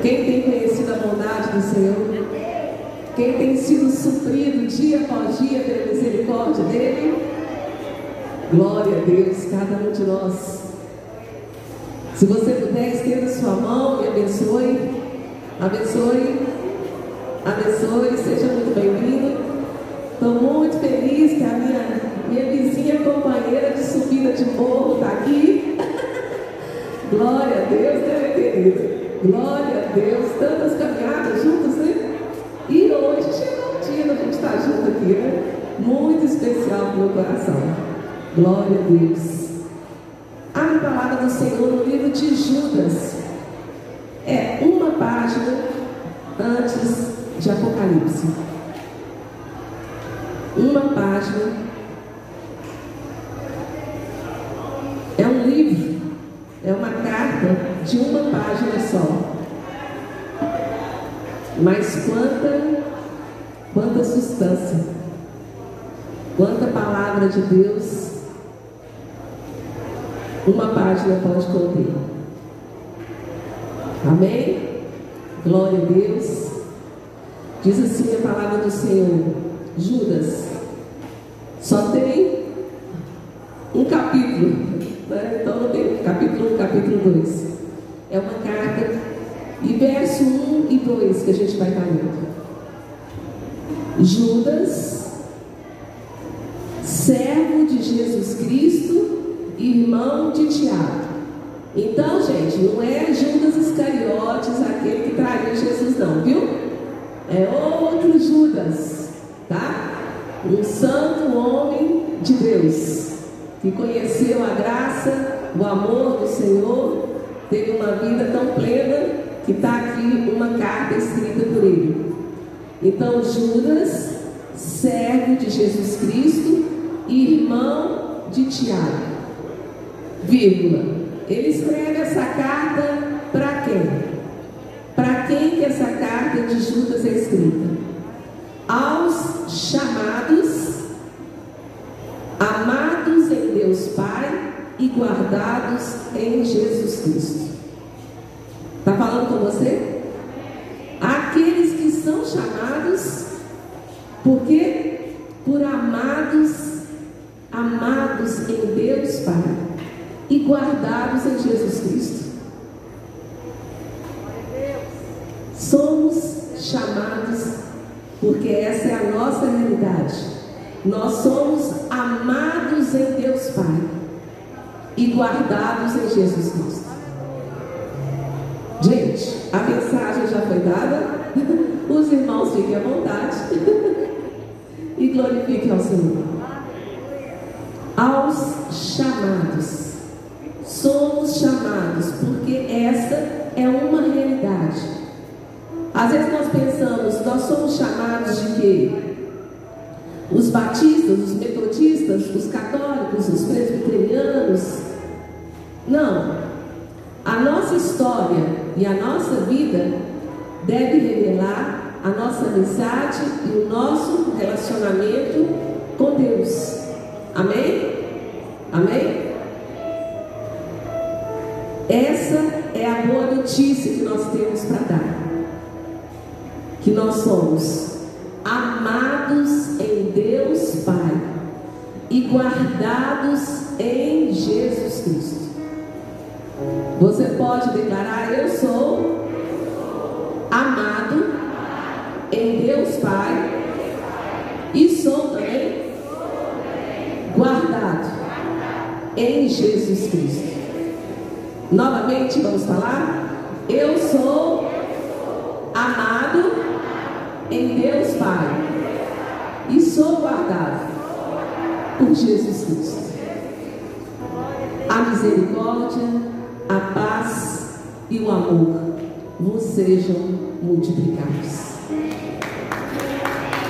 Quem tem conhecido a bondade do Senhor? Quem tem sido suprido dia após dia pela misericórdia dele? Glória a Deus, cada um de nós. Se você puder, estenda sua mão e abençoe. Abençoe. Abençoe. Seja muito bem-vindo. Estou muito feliz que a minha, minha vizinha companheira de subida de morro está aqui. Glória a Deus, né, querido? Glória a Deus. Tantas caminhadas juntas, né? E hoje chegou o dia da gente estar junto aqui, né? Muito especial para o meu coração. Glória a Deus. A palavra do Senhor no livro de Judas. É uma página antes de Apocalipse. Uma página. É um livro, é uma carta de uma página só. Mas quanta, quanta substância, quanta palavra de Deus uma página pode conter. Amém? Glória a Deus. Diz assim a palavra do Senhor. Judas, só tem um capítulo. Né? Então não tem capítulo 1, capítulo 2. É uma carta. E verso 1 e 2 que a gente vai estar lendo. Judas, servo de Jesus Cristo irmão de Tiago. Então, gente, não é Judas Iscariotes aquele que traiu Jesus, não, viu? É outro Judas, tá? Um santo homem de Deus, que conheceu a graça, o amor do Senhor, teve uma vida tão plena que está aqui uma carta escrita por ele. Então, Judas, servo de Jesus Cristo, irmão de Tiago vírgula. Ele escreve essa carta para quem? Para quem que essa carta de Judas é escrita? Aos chamados, amados em Deus Pai e guardados em Jesus Cristo. Está falando com você? Aqueles que são chamados, porque por amados, amados em Deus Pai e guardados em Jesus Cristo. Somos chamados, porque essa é a nossa realidade. Nós somos amados em Deus Pai e guardados em Jesus Cristo. Gente, a mensagem já foi dada. Os irmãos fiquem à vontade e glorifiquem ao Senhor. Aos chamados somos chamados, porque essa é uma realidade. Às vezes nós pensamos, nós somos chamados de quê? Os batistas, os metodistas, os católicos, os presbiterianos. Não. A nossa história e a nossa vida deve revelar a nossa amizade e o nosso relacionamento com Deus. Amém? Amém? Essa é a boa notícia que nós temos para dar. Que nós somos amados em Deus Pai e guardados em Jesus Cristo. Você pode declarar: Eu sou amado em Deus Pai e sou também guardado em Jesus Cristo. Novamente vamos falar? Eu sou amado em Deus Pai e sou guardado por Jesus Cristo. A misericórdia, a paz e o amor vos sejam multiplicados.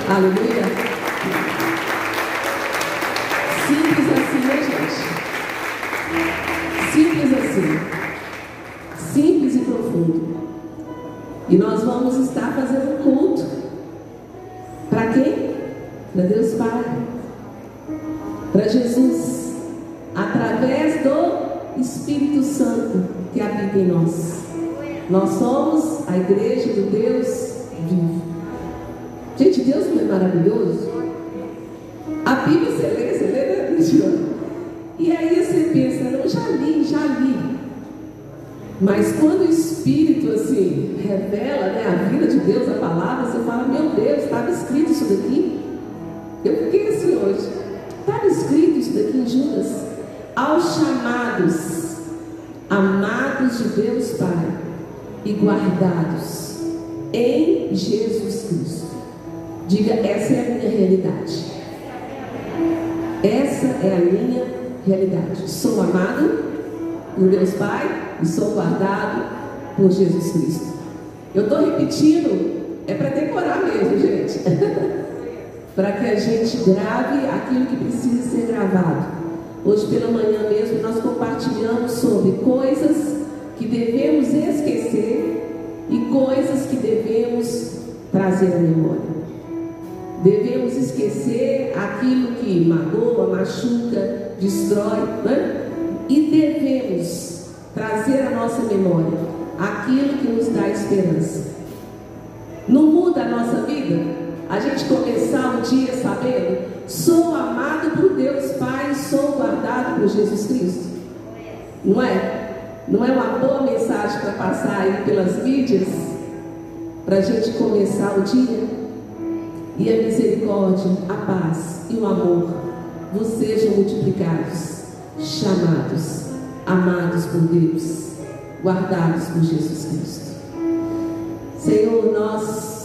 Aleluia. E nós vamos estar fazendo culto. Para quem? Para Deus Pai. Para Jesus. Através do Espírito Santo que habita em nós. Nós somos a igreja do Deus vivo. Gente, Deus não é maravilhoso? A Bíblia você lê, você lê, né, E aí você pensa, não, já li, já li. Mas quando o Espírito assim revela né, a vida de Deus, a palavra, você fala, meu Deus, estava escrito isso daqui. Eu fiquei assim hoje. Estava escrito isso daqui em Judas. Aos chamados, amados de Deus Pai e guardados em Jesus Cristo. Diga, essa é a minha realidade. Essa é a minha realidade. Sou amado por Deus Pai e sou guardado por Jesus Cristo. Eu estou repetindo, é para decorar mesmo, gente. para que a gente grave aquilo que precisa ser gravado. Hoje pela manhã mesmo nós compartilhamos sobre coisas que devemos esquecer e coisas que devemos trazer à memória. Devemos esquecer aquilo que magoa, machuca, destrói, né? e devemos trazer à nossa memória aquilo que nos dá esperança. Não muda a nossa vida? A gente começar o dia sabendo, sou amado por Deus Pai, sou guardado por Jesus Cristo. Não é? Não é uma boa mensagem para passar aí pelas mídias? Para a gente começar o dia? E a misericórdia, a paz e o amor vos sejam multiplicados, chamados, amados por Deus, guardados por Jesus Cristo. Senhor, nós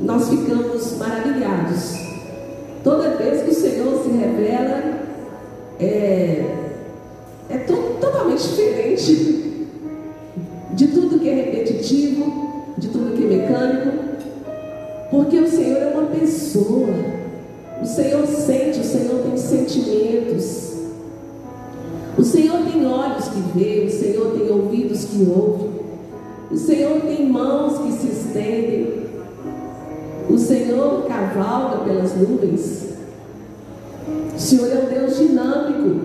nós ficamos maravilhados. Toda vez que o Senhor se revela, é, é to, totalmente diferente de tudo que é repetitivo, de tudo que é mecânico, porque o Senhor é uma pessoa. O Senhor sente, o Senhor tem sentimentos. O Senhor tem olhos que vê, o Senhor tem ouvidos que ouvem. O Senhor tem mãos que se estendem. O Senhor cavalga pelas nuvens. O Senhor é um Deus dinâmico.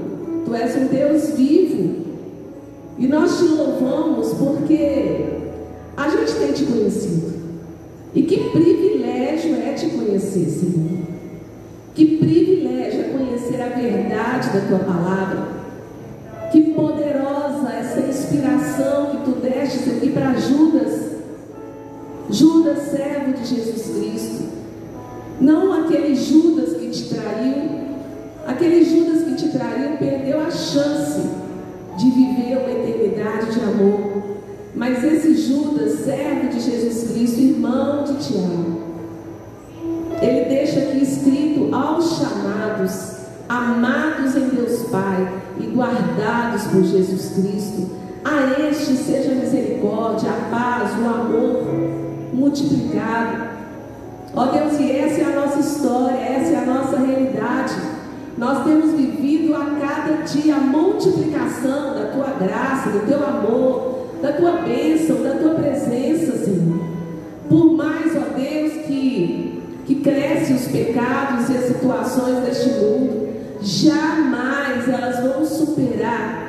Tu és um Deus vivo. E nós te louvamos porque a gente tem te conhecido. E que privilégio é te conhecer, Senhor. Que privilégio é conhecer a verdade da tua palavra. Que poderosa essa inspiração que tu deste aqui para Judas Judas, servo de Jesus Cristo. Não aquele Judas que te traiu. Aquele Judas que te traiu perdeu a chance de viver uma eternidade de amor. Mas esse Judas, servo de Jesus Cristo, irmão de Tiago, ele deixa aqui escrito aos chamados, amados em Deus Pai e guardados por Jesus Cristo. A este seja a misericórdia, a paz, o amor multiplicado. Ó Deus, e essa é a nossa história, essa é a nossa realidade. Nós temos vivido a cada dia a multiplicação da tua graça, do teu amor, da tua bênção, da tua presença, Senhor. Por mais, ó Deus, que, que cresce os pecados e as situações deste mundo, jamais elas vão superar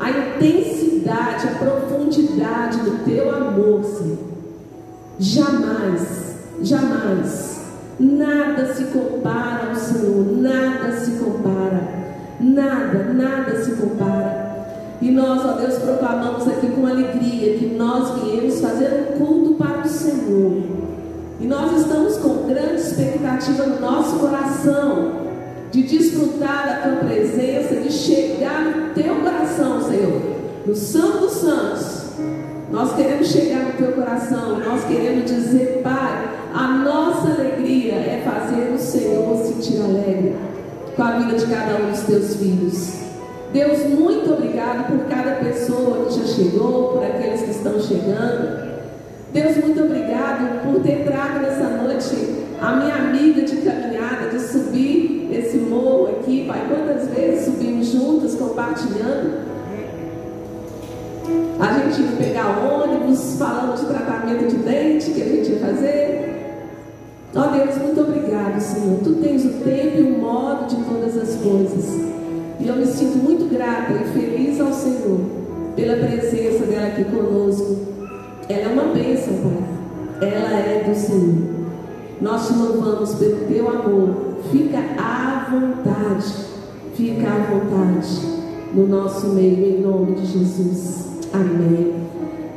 a intensidade, a profundidade do teu amor, Senhor. Jamais, jamais, nada se compara ao Senhor, nada se compara, nada, nada se compara. E nós, ó Deus, proclamamos aqui com alegria que nós viemos fazer um culto para o Senhor. E nós estamos com grande expectativa no nosso coração de desfrutar da tua presença, de chegar no teu coração, Senhor, no Santo dos Santos nós queremos chegar no teu coração, nós queremos dizer, Pai, a nossa alegria é fazer o Senhor sentir alegre com a vida de cada um dos teus filhos. Deus, muito obrigado por cada pessoa que já chegou, por aqueles que estão chegando. Deus, muito obrigado por ter trago nessa noite a minha amiga de caminhada, de subir esse morro aqui, Pai. Quantas vezes subimos juntas, compartilhando. A gente ia pegar ônibus, falando de tratamento de dente que a gente ia fazer. Ó oh, Deus, muito obrigado, Senhor. Tu tens o tempo e o modo de todas as coisas. E eu me sinto muito grata e feliz ao Senhor pela presença dela aqui conosco. ela é uma bênção, Pai. Ela é do Senhor. Nós te louvamos pelo teu amor. Fica à vontade. Fica à vontade no nosso meio, em nome de Jesus. Amém.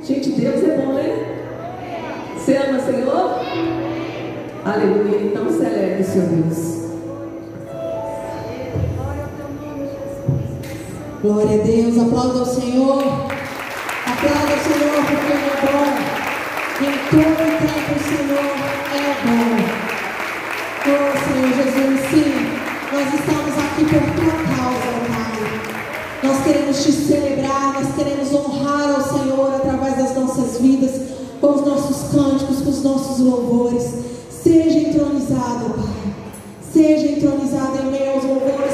Gente, Deus é bom, né? Você ama o Senhor? Aleluia. Então celebre, Senhor Deus. Glória a Deus. Aplauda o Senhor. Aplauda o Senhor porque Ele é bom. Em todo tempo o Senhor é bom. Oh, Senhor Jesus, sim. Nós estamos aqui por tua causa, Pai. Nós queremos te celebrar, nós queremos honrar vidas, com os nossos cânticos, com os nossos louvores. Seja entronizado, Pai. Seja entronizado em meus louvores,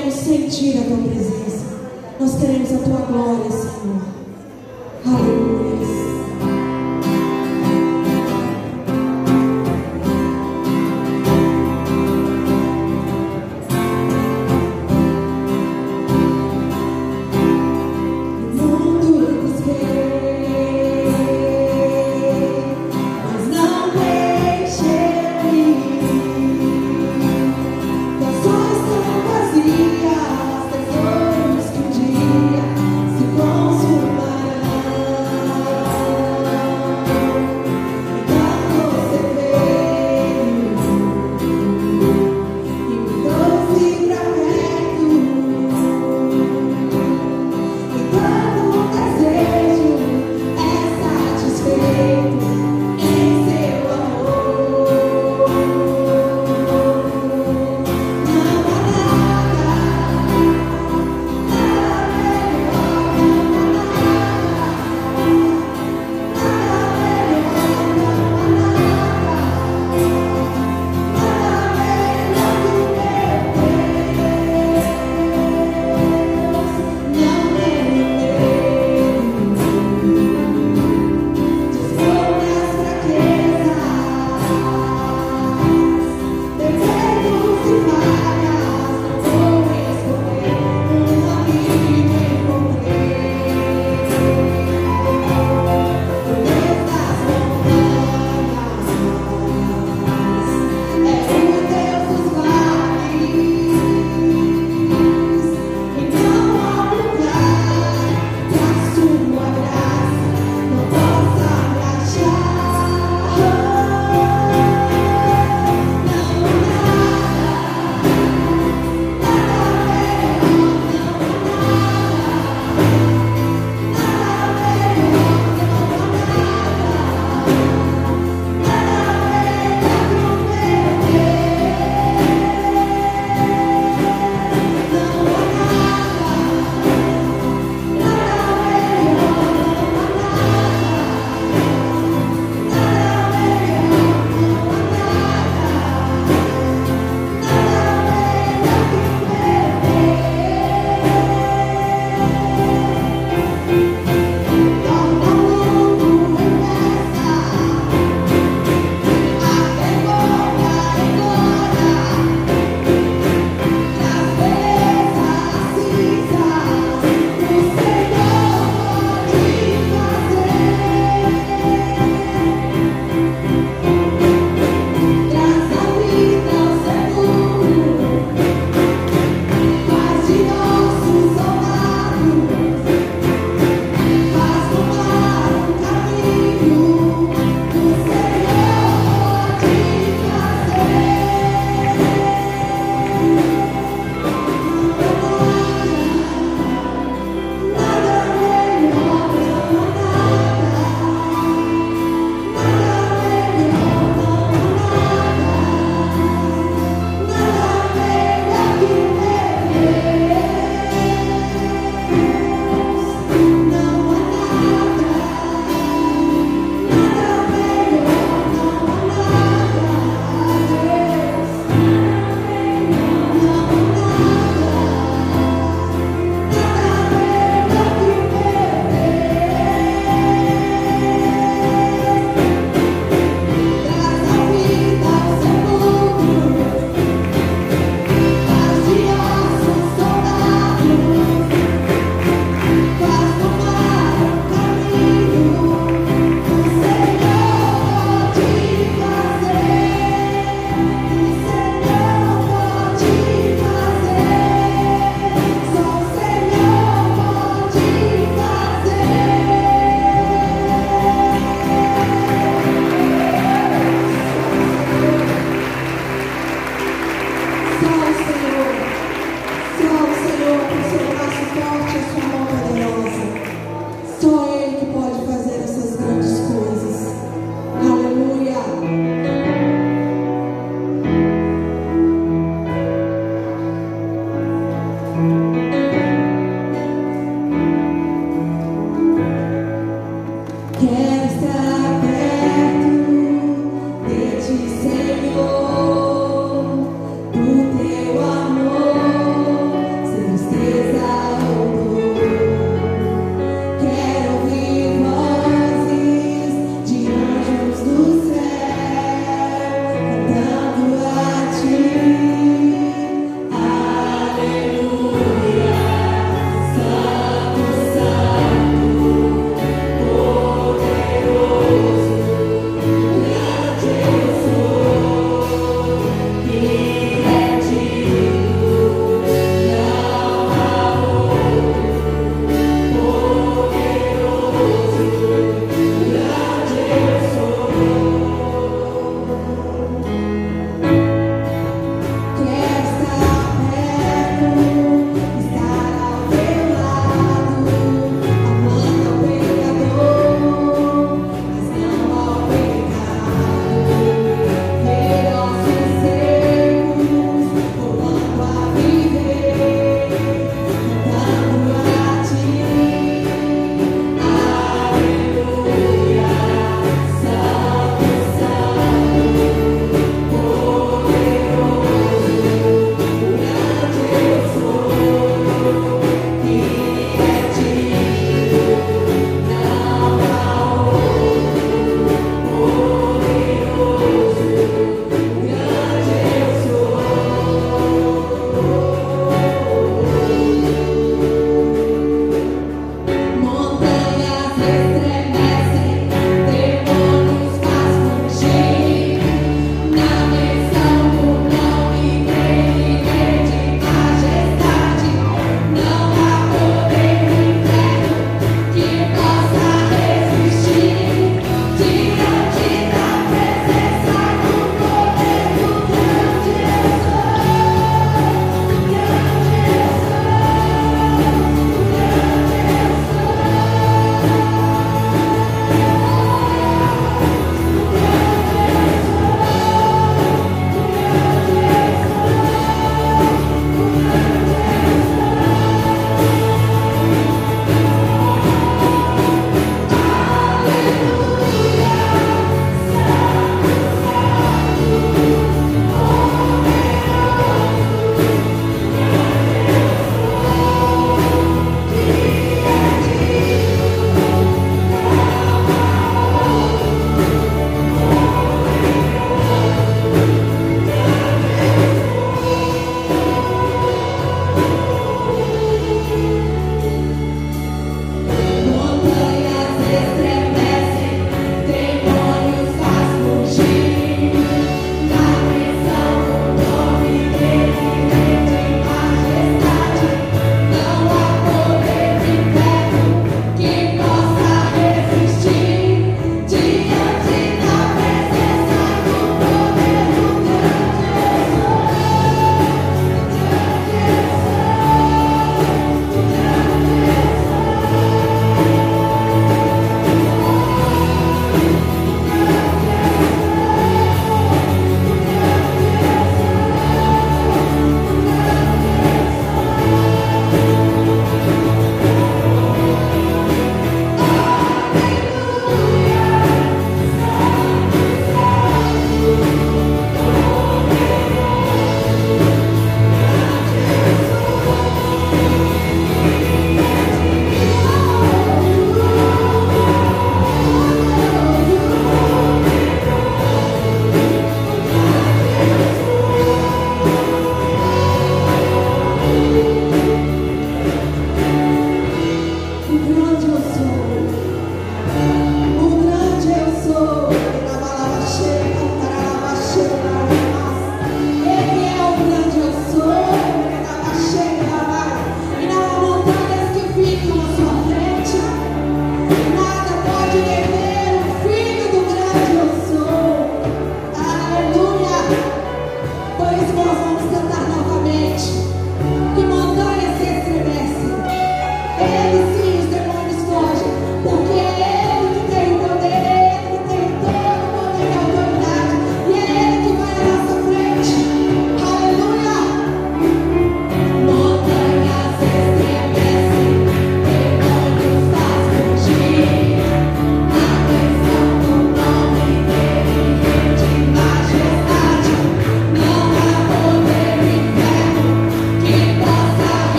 queremos sentir a tua presença. Nós queremos a tua glória,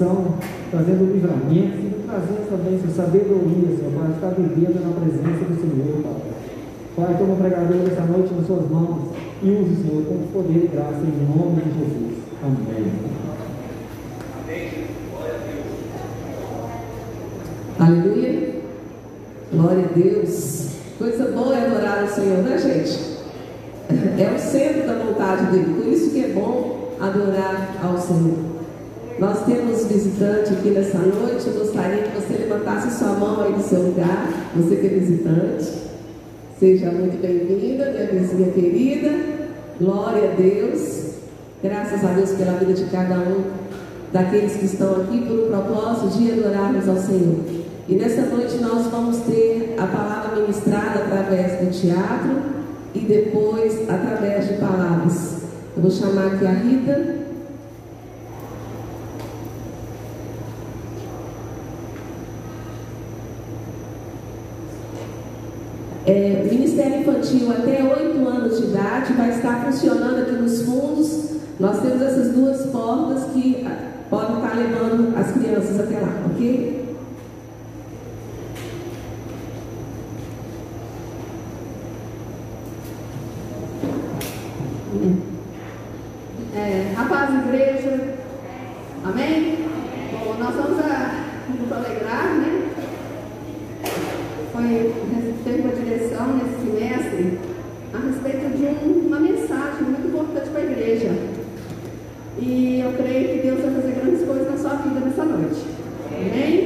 proteção, trazendo livramento, e trazendo também, Senhor, sabedoria, Senhor, para estar vivendo na presença do Senhor, Pai. Pai, toma o pregador dessa noite nas suas mãos e use, Senhor, com poder e graça em nome de Jesus. Amém. Aleluia. Glória a Deus. Coisa boa é adorar o Senhor, né, gente? É o centro da vontade dele. Por isso que é bom adorar ao Senhor. Visitante aqui nessa noite. Eu gostaria que você levantasse sua mão aí do seu lugar. Você que é visitante. Seja muito bem-vinda, minha vizinha querida. Glória a Deus. Graças a Deus pela vida de cada um daqueles que estão aqui por um propósito de adorarmos ao Senhor. E nessa noite nós vamos ter a palavra ministrada através do teatro e depois através de palavras. Eu vou chamar aqui a Rita. É, Ministério Infantil até 8 anos de idade vai estar funcionando aqui nos fundos nós temos essas duas portas que ah, podem estar levando as crianças até lá, ok? É, igreja, amém? Bom, nós vamos a, nos alegrar, né? Foi, respeito de Amen.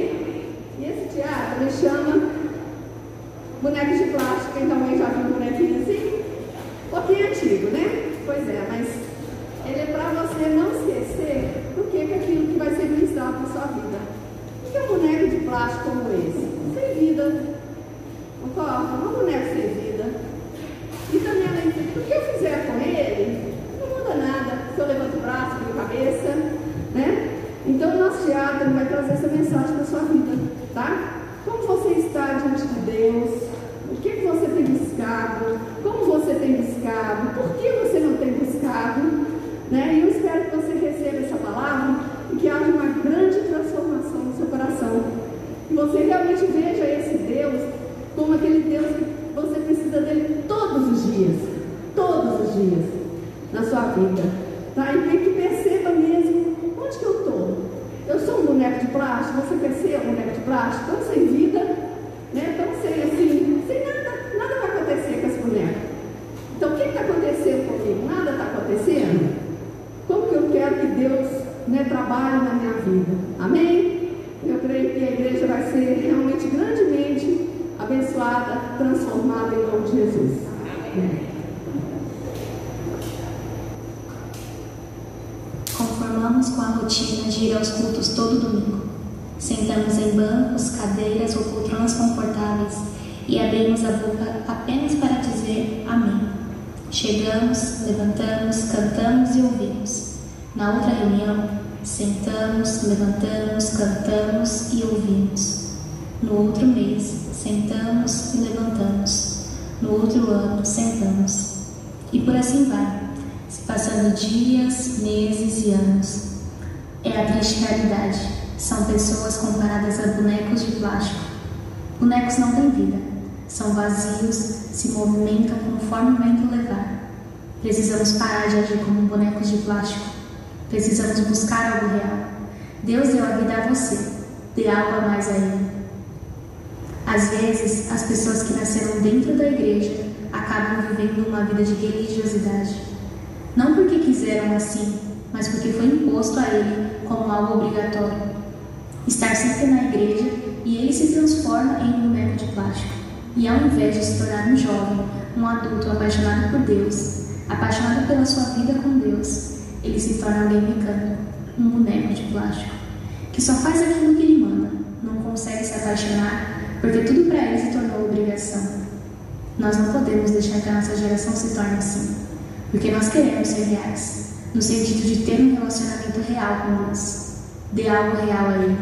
buscar algo real. Deus deu a vida a você, dê algo a mais a Ele. Às vezes, as pessoas que nasceram dentro da igreja acabam vivendo uma vida de religiosidade. Não porque quiseram assim, mas porque foi imposto a ele como algo obrigatório. Estar sempre na igreja e ele se transforma em um boneco de plástico. E ao invés de se tornar um jovem, um adulto apaixonado por Deus, apaixonado pela sua vida com Deus, para alguém mecânico, um boneco de plástico, que só faz aquilo que ele manda, não consegue se apaixonar, porque tudo para ele se tornou obrigação. Nós não podemos deixar que a nossa geração se torne assim, porque nós queremos ser reais, no sentido de ter um relacionamento real com nós. Dê algo real a ele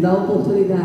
dá oportunidade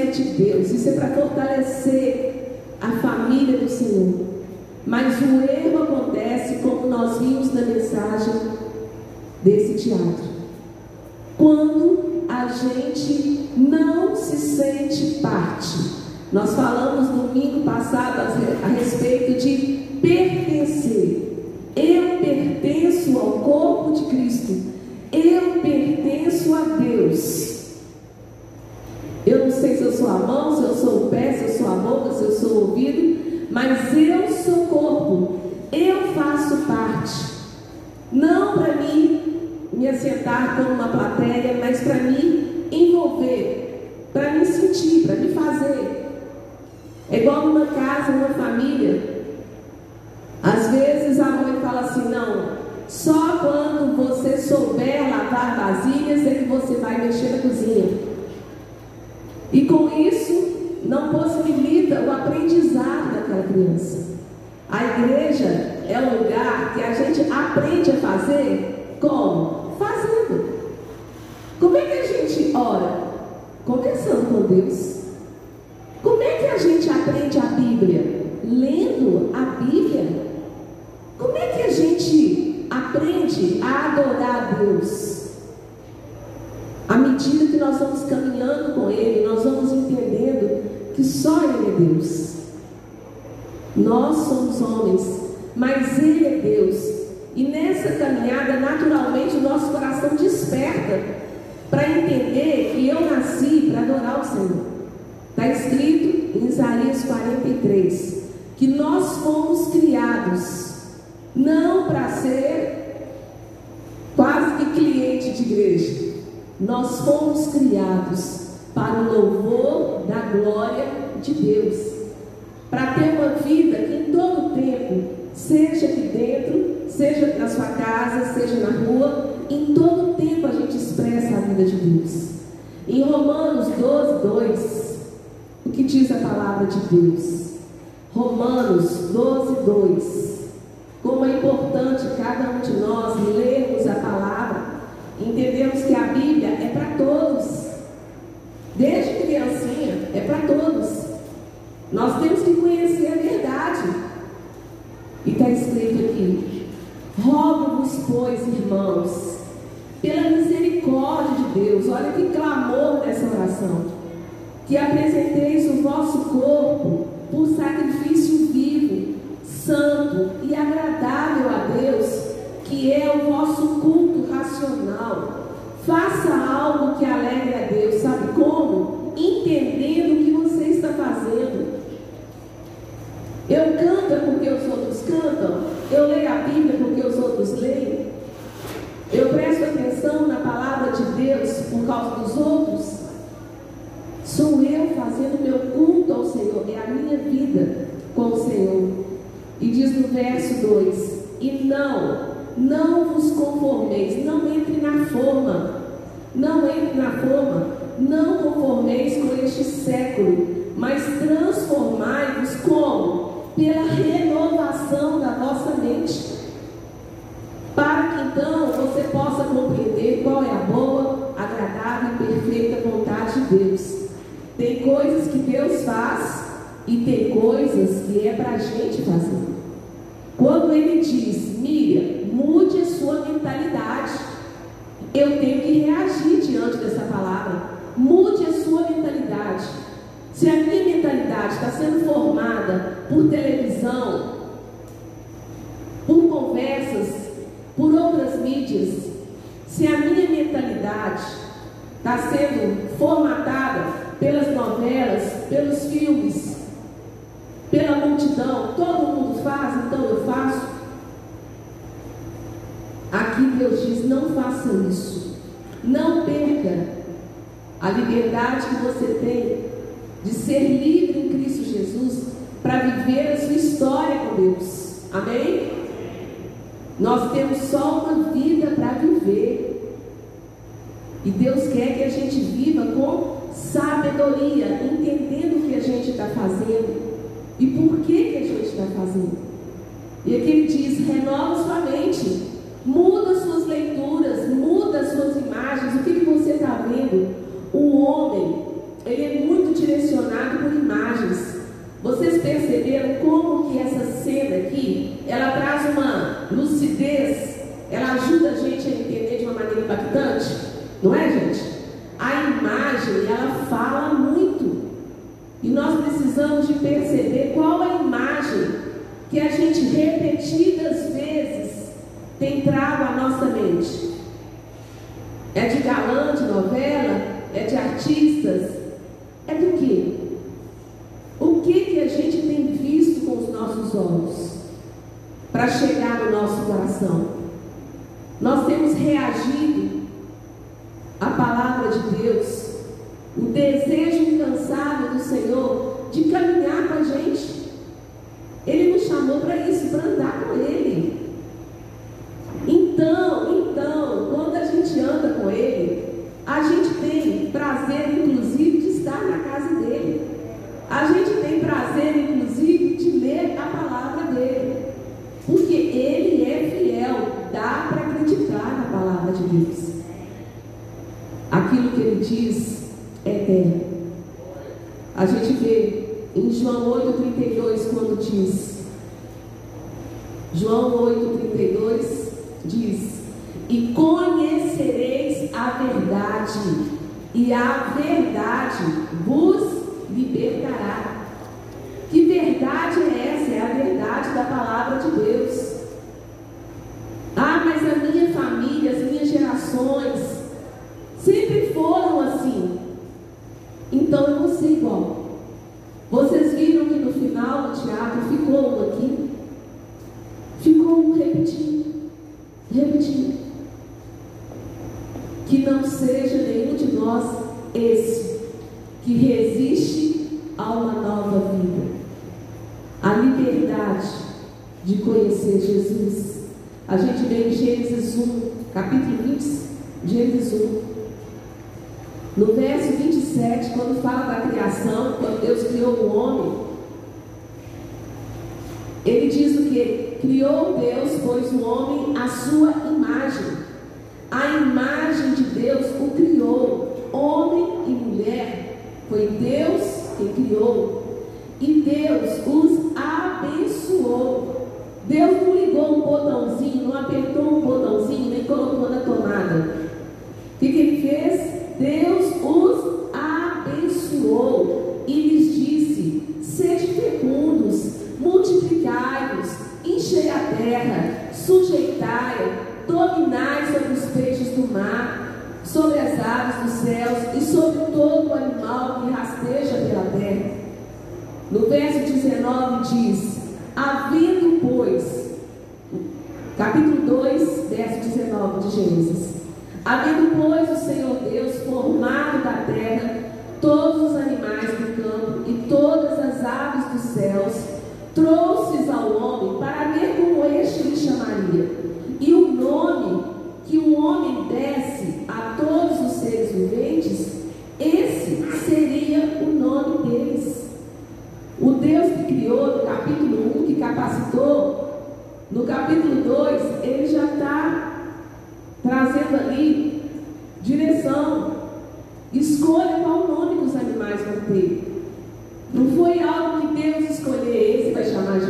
é de Deus. Isso é para fortalecer a família do Senhor. Mas o erro acontece, como nós vimos na mensagem desse teatro. Quando a gente não se sente parte. Nós falamos domingo passado a respeito de perder Faça algo que alegre a Deus, sabe como? Entendendo o que você está fazendo. Eu canto porque os outros cantam, eu leio a Bíblia porque os outros leem.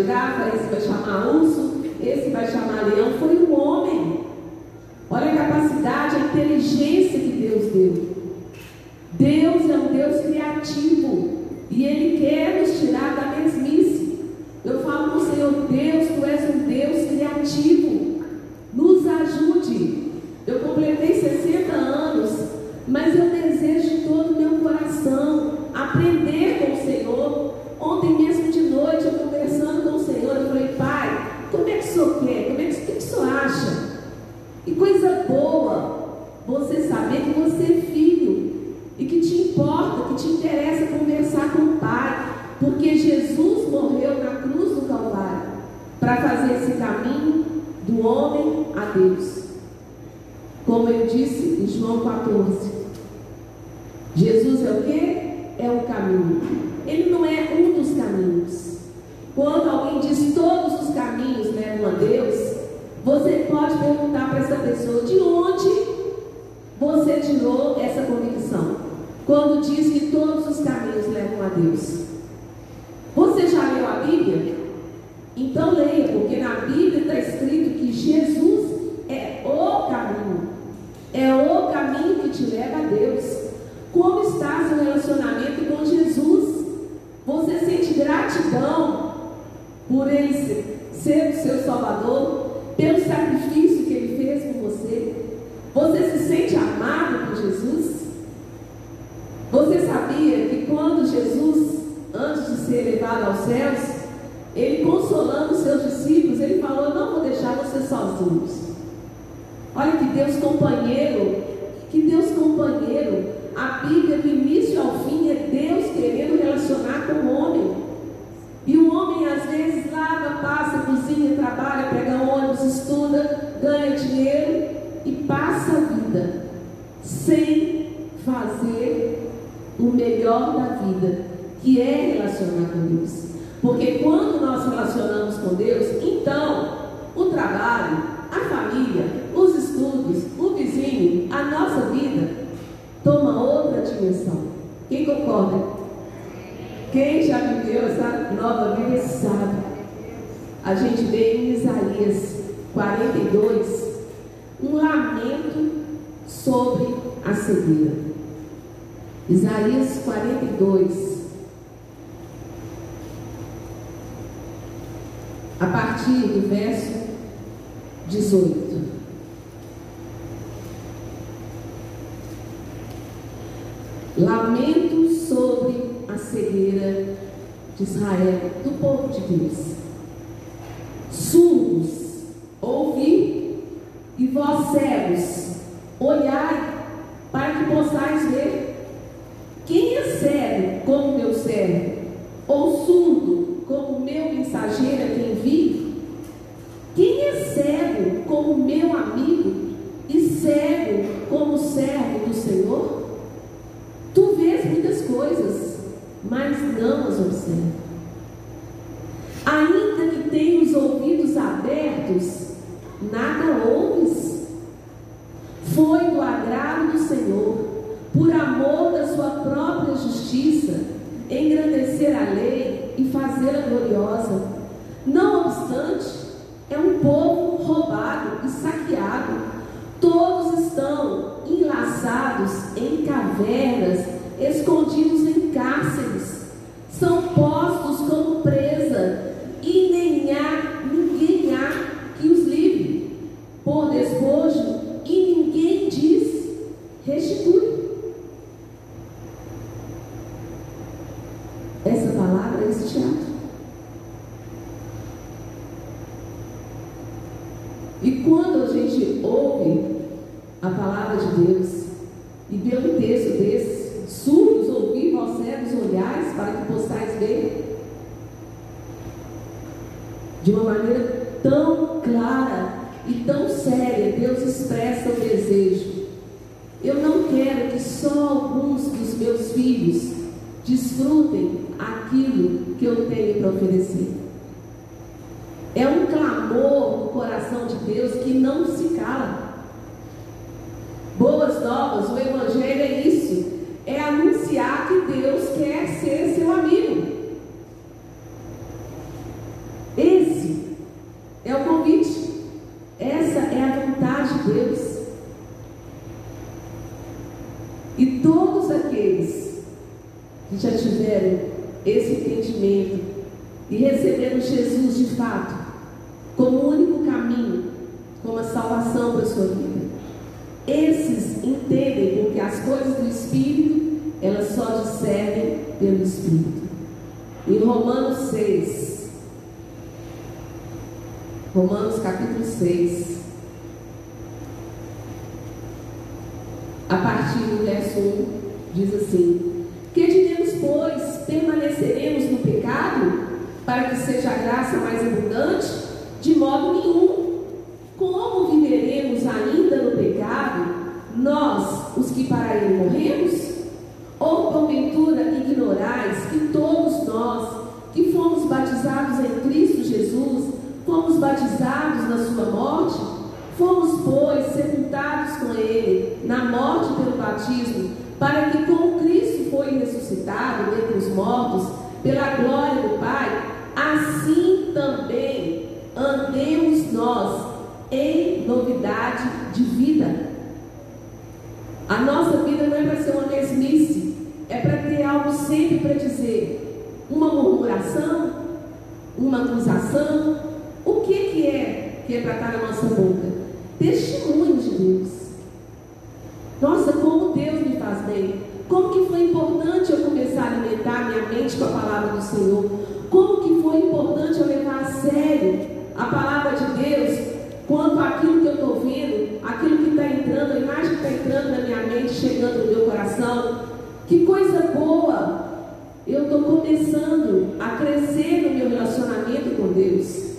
girafa, esse vai chamar urso, esse vai chamar leão. Foi um homem. Olha a capacidade, a inteligência que Deus deu. Lamento sobre a cegueira de Israel, do povo de Deus. Surdos, ouvi, e vós cegos, olhai para ele morremos? Ou porventura ignorais que todos nós, que fomos batizados em Cristo Jesus, fomos batizados na sua morte? Fomos, pois, sepultados com ele na morte pelo batismo, para que como Cristo foi ressuscitado dentre os mortos, pela glória do Pai, assim também andemos nós em novidade de vida. A nossa vida não é para ser uma mesmice, é para ter algo sempre para dizer. Uma murmuração, uma acusação. O que, que é que é para estar na nossa boca? Testemunho de Deus. Nossa, como Deus me faz bem. Como que foi importante eu começar a alimentar minha mente com a palavra do Senhor. Como que foi importante eu levar a sério a palavra de Deus quanto àquilo que eu estou vendo, aquilo que está entrando, a imagem que está entrando na minha mente, chegando no meu coração. Que coisa boa! Eu estou começando a crescer no meu relacionamento com Deus.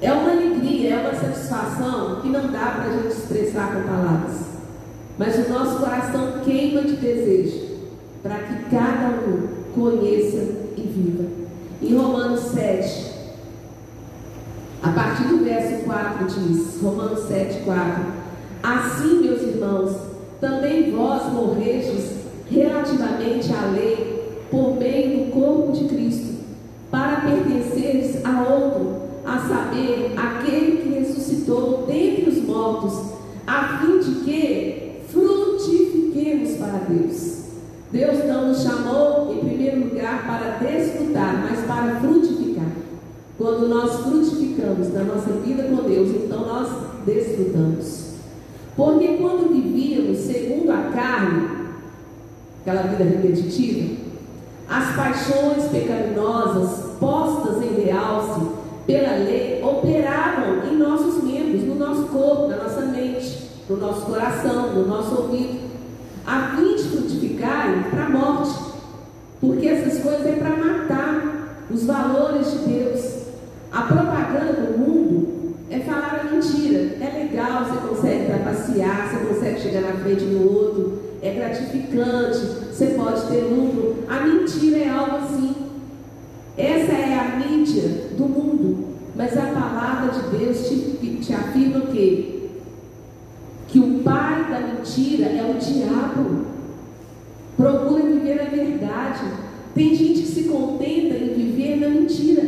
É uma alegria, é uma satisfação que não dá para a gente expressar com palavras. Mas o nosso coração queima de desejo para que cada um conheça e viva. Em Romanos 7, a partir do verso 4 diz, Romanos 7, 4. Assim, meus irmãos, também vós morrestes relativamente à lei por meio do corpo de Cristo, para pertenceres a outro, a saber, aquele que ressuscitou dentre os mortos, a fim de que frutifiquemos para Deus. Deus não nos chamou, em primeiro lugar, para desfrutar, mas para frutificar. Quando nós frutificamos na nossa vida com Deus, então nós desfrutamos. Porque quando vivíamos segundo a carne, aquela vida repetitiva, as paixões pecaminosas postas em realce pela lei operavam em nossos membros, no nosso corpo, na nossa mente, no nosso coração, no nosso ouvido, a fim de frutificarem para a morte. Porque essas coisas é para matar os valores de Deus. A propaganda do mundo é falar a mentira. É legal, você consegue trapacear, você consegue chegar na frente do outro, é gratificante, você pode ter lucro. A mentira é algo assim. Essa é a mídia do mundo. Mas a palavra de Deus te, te afirma o quê? Que o pai da mentira é o diabo. Procura viver a verdade. Tem gente que se contenta em viver na mentira,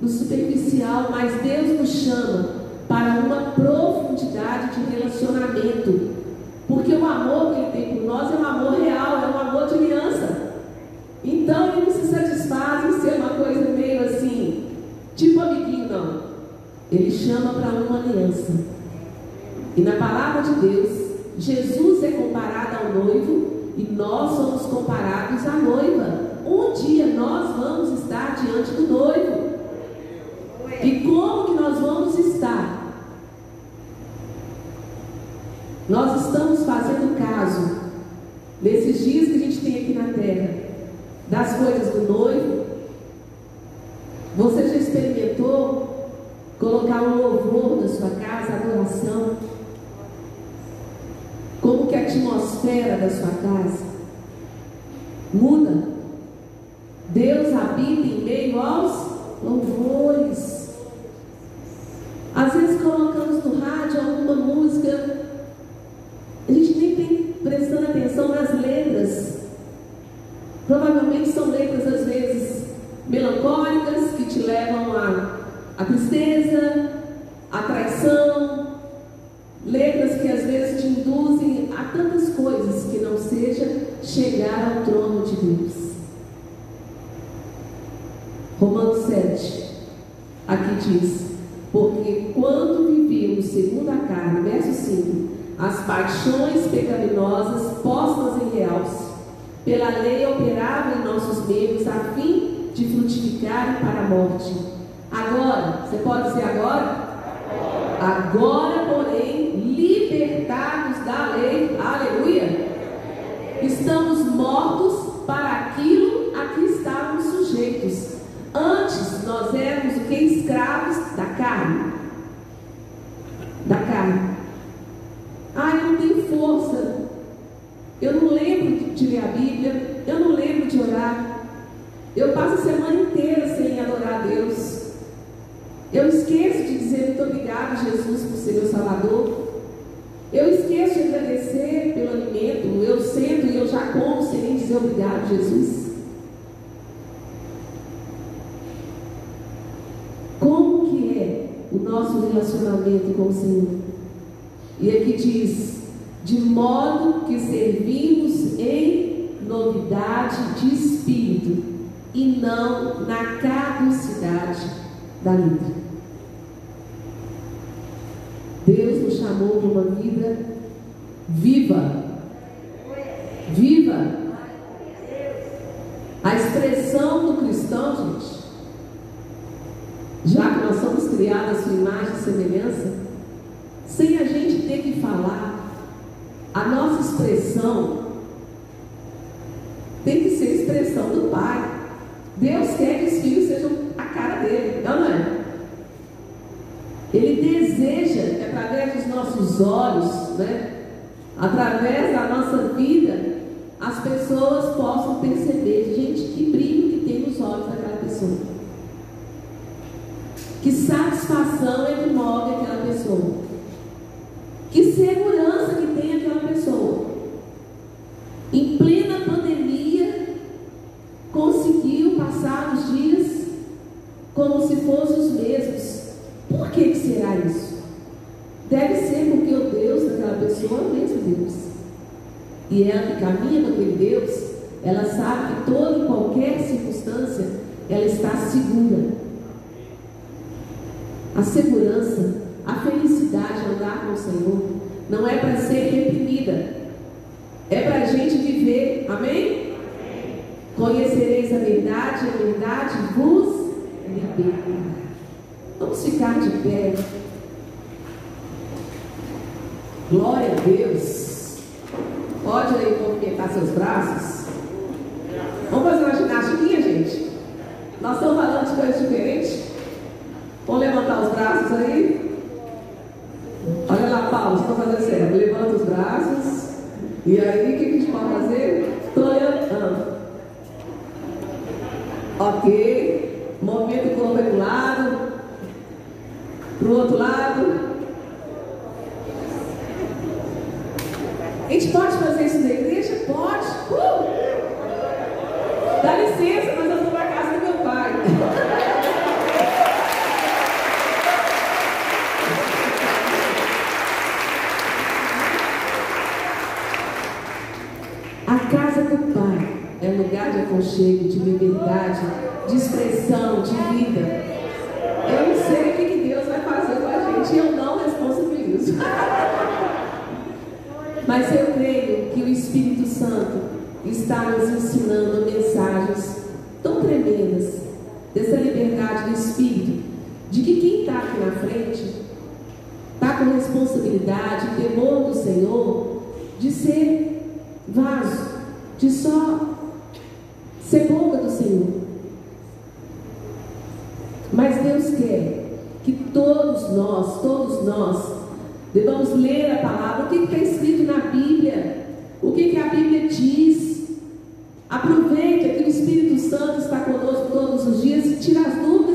no superficial, mas Deus nos chama para uma profundidade de relacionamento. Porque o amor que Ele tem por nós é um amor real, é chama para uma aliança. E na palavra de Deus, Jesus é comparado ao noivo e nós somos comparados à noiva. Um dia nós vamos estar diante do noivo. E como que nós vamos estar? Nós estamos fazendo caso, nesses dias que a gente tem aqui na terra, das coisas do noivo casa, adoração. Como que a atmosfera da sua casa expressão do cristão, gente, já que nós somos criados em imagem e semelhança, sem a gente ter que falar, a nossa expressão tem que ser expressão do Pai. Deus quer que os filhos sejam a cara dele, não é? Ele deseja é que através dos nossos olhos, né, através da nossa vida, ler a palavra, o que está escrito na Bíblia, o que, que a Bíblia diz. Aproveita que o Espírito Santo está conosco todos os dias e tira as dúvidas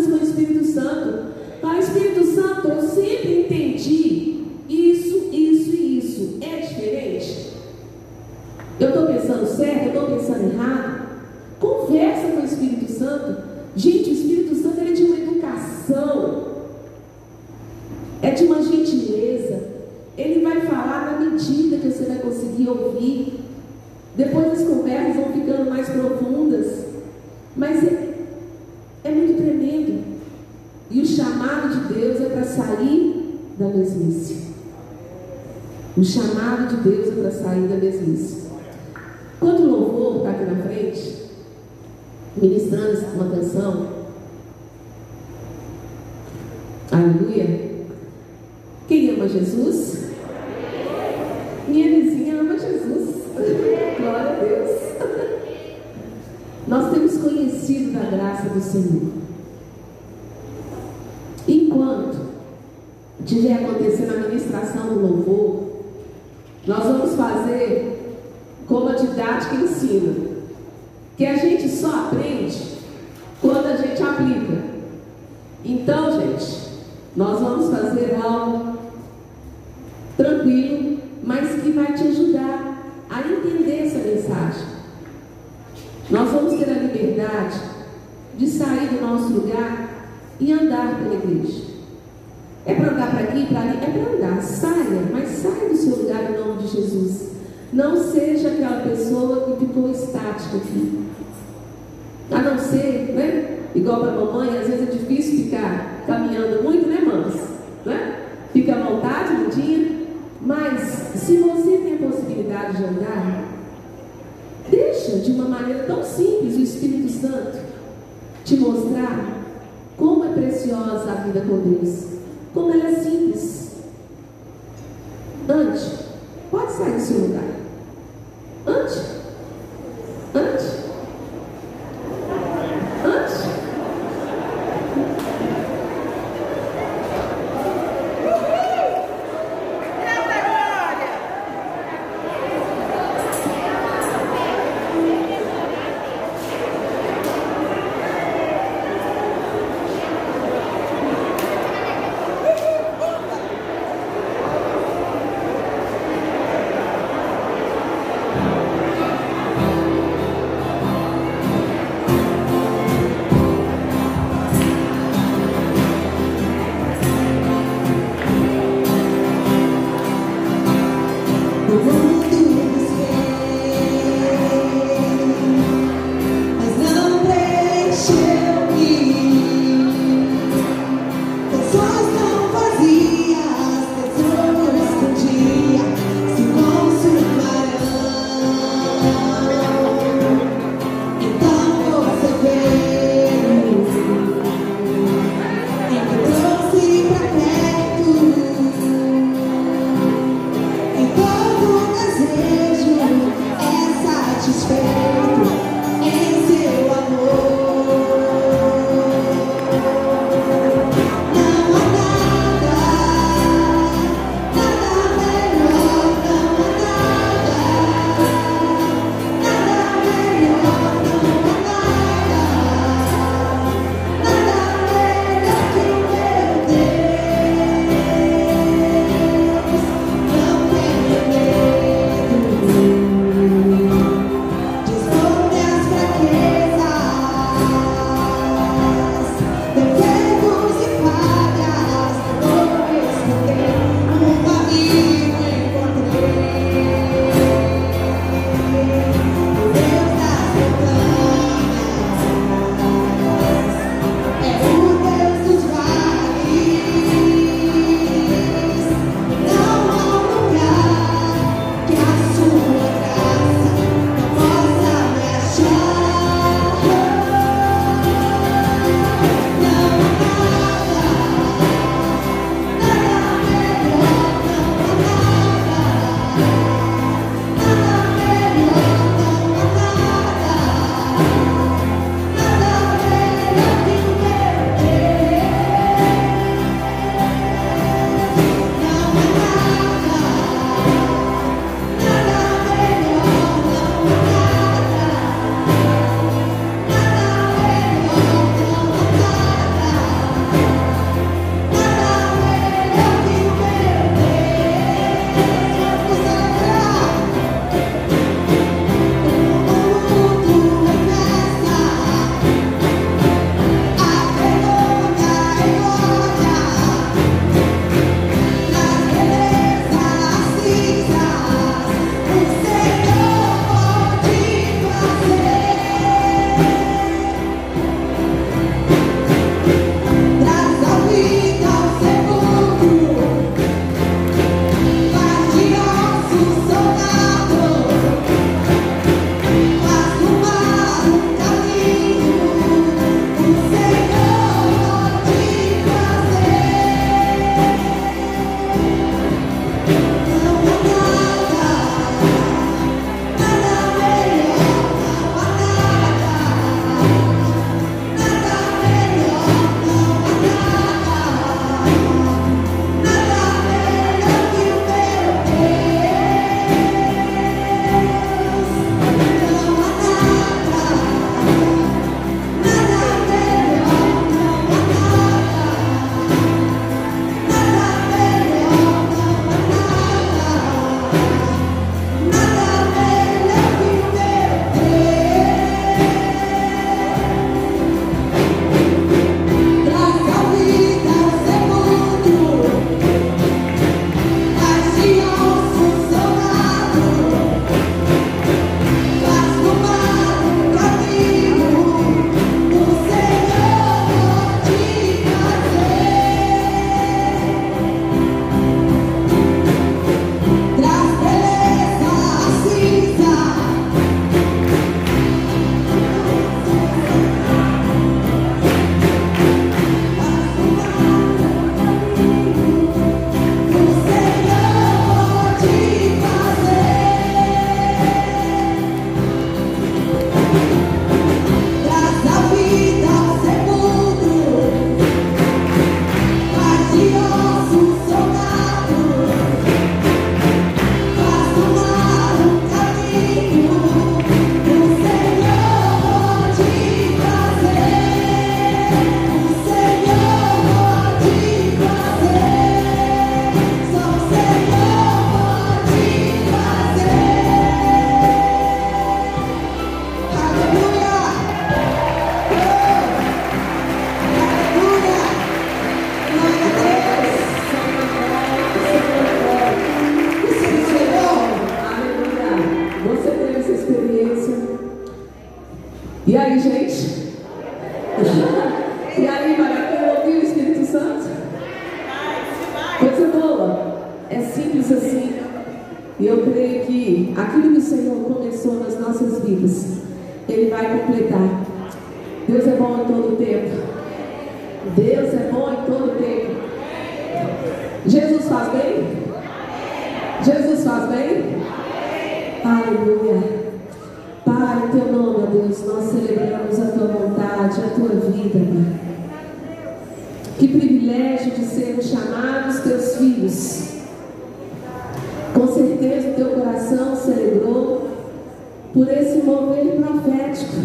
por esse mover profético.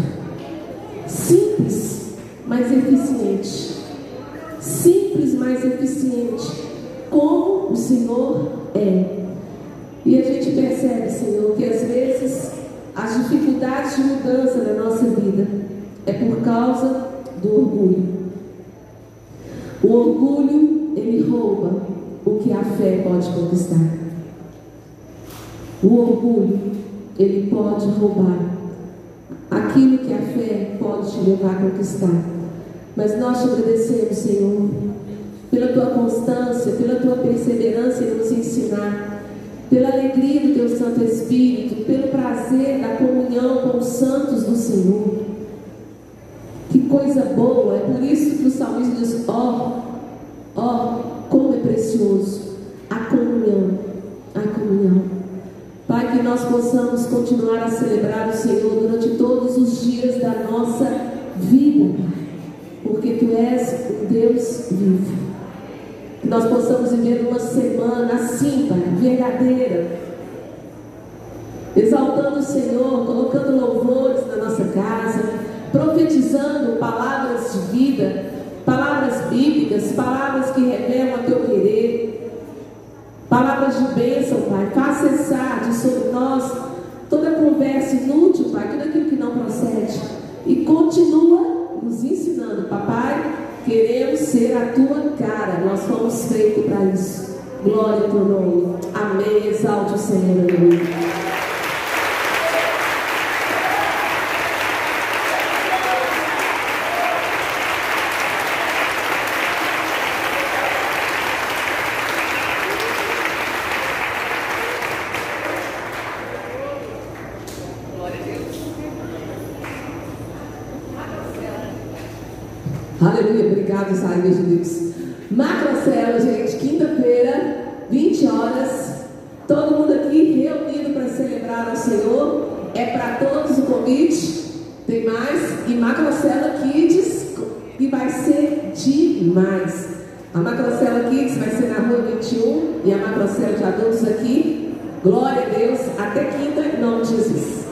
Simples, mas eficiente. Simples, mas eficiente. Como o Senhor é. E a gente percebe, Senhor, que às vezes as dificuldades de mudança na nossa vida é por causa do orgulho. O orgulho, ele rouba o que a fé pode conquistar. O orgulho, ele pode roubar aquilo que a fé pode te levar a conquistar. Mas nós te agradecemos, Senhor, pela tua constância, pela tua perseverança em nos ensinar, pela alegria do teu Santo Espírito, pelo prazer da comunhão com os santos do Senhor. Que coisa boa, é por isso que o salmista diz: ó, oh, ó, oh, como é precioso a comunhão, a comunhão. Pai, que nós possamos continuar a celebrar o Senhor durante todos os dias da nossa vida, porque Tu és um Deus vivo. Que nós possamos viver uma semana assim, Pai, verdadeira, exaltando o Senhor, colocando louvores na nossa casa, profetizando palavras de vida, palavras bíblicas, palavras que revelam a teu querer. Palavras de bênção, Pai. Faça cessar de sobre nós toda conversa inútil, Pai, tudo aquilo que não procede. E continua nos ensinando, Papai. Queremos ser a tua cara. Nós fomos feitos para isso. Glória ao teu nome. Amém. Exalte o Senhor. Aleluia. De Deus. Macrocela, gente, quinta-feira, 20 horas. Todo mundo aqui reunido para celebrar ao Senhor. É para todos o convite. Tem mais. E Macrocela Kids, e vai ser demais. A Macrocela Kids vai ser na rua 21 e a Macrocela de adultos aqui. Glória a Deus. Até quinta, em nome de Jesus.